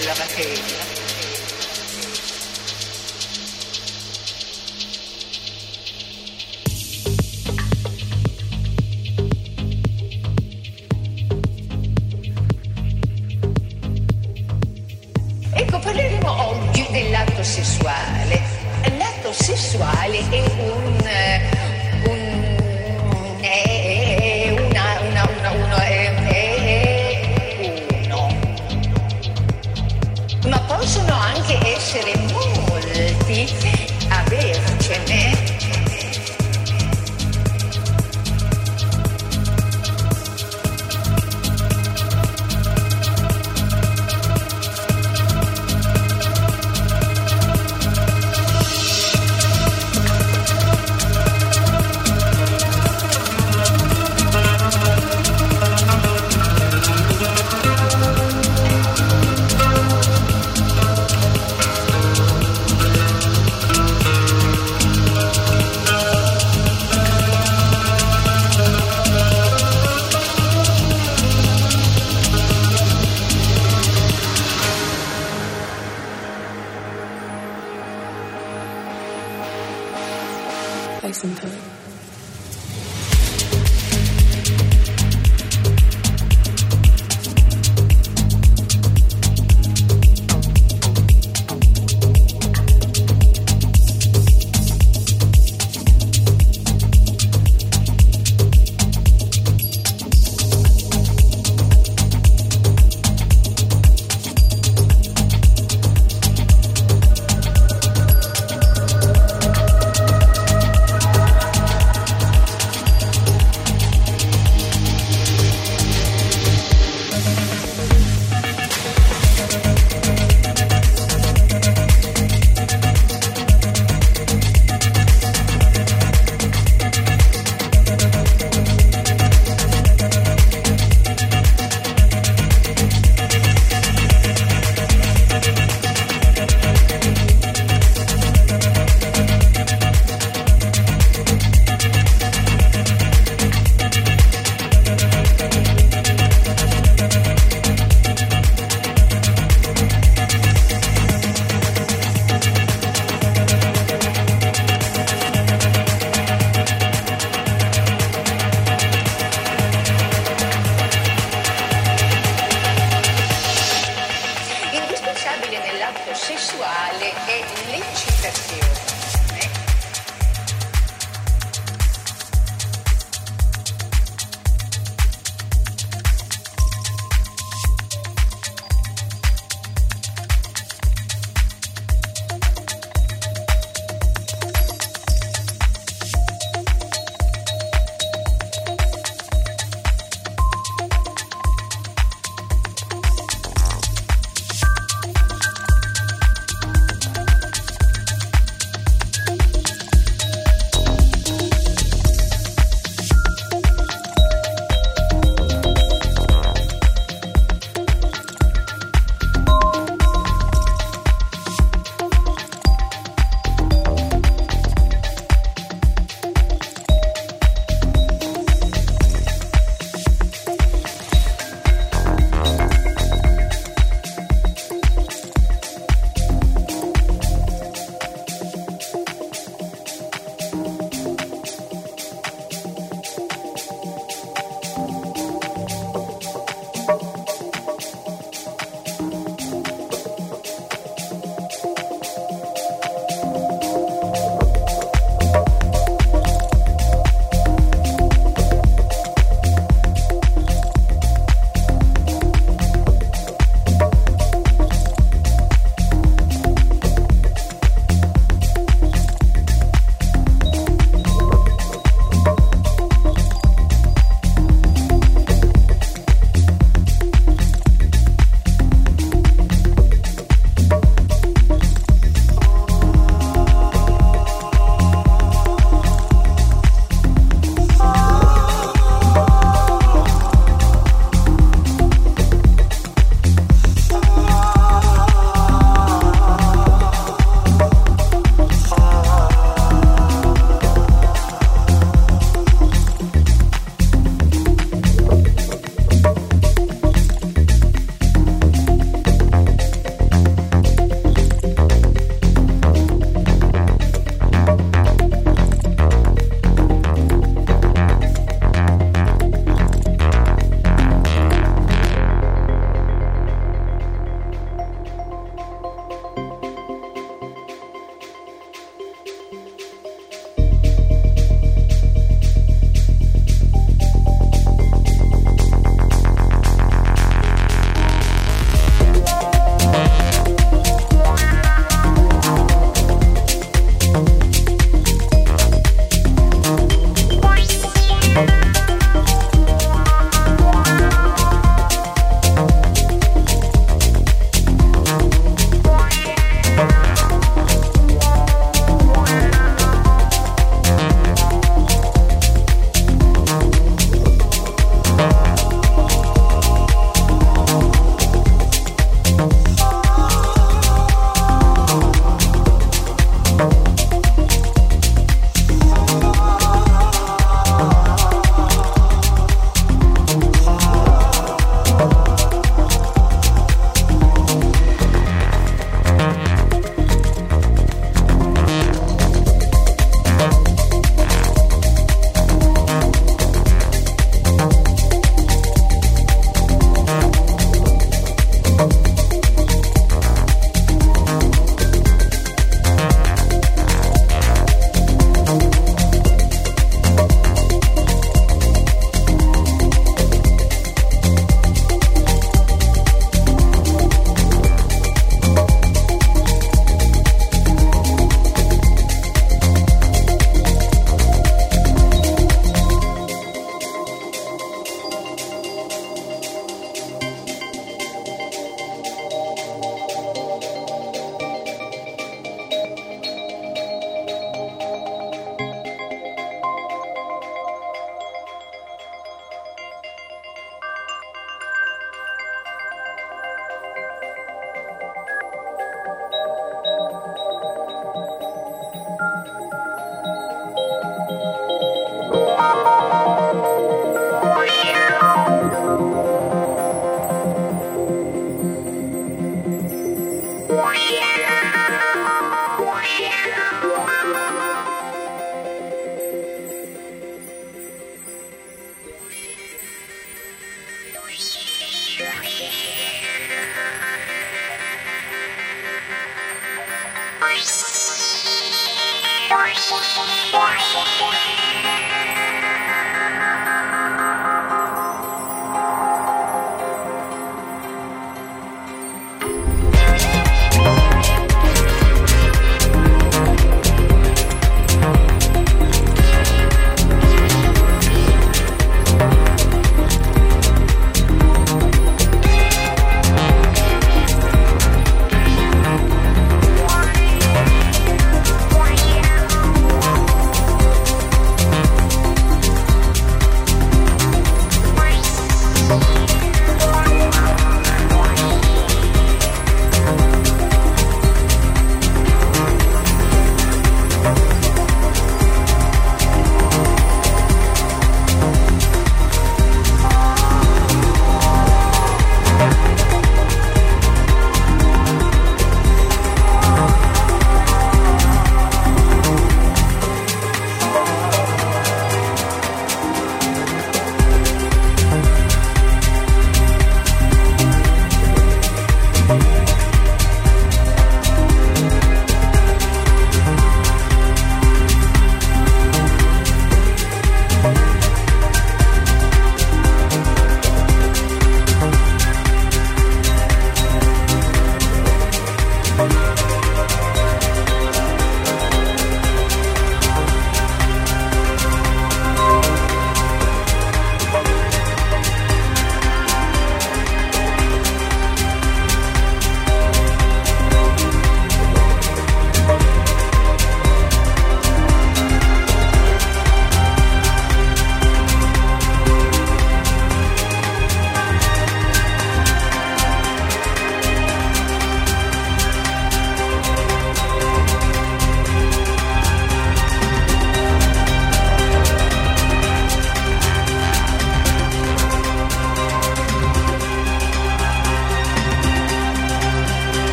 de la materia.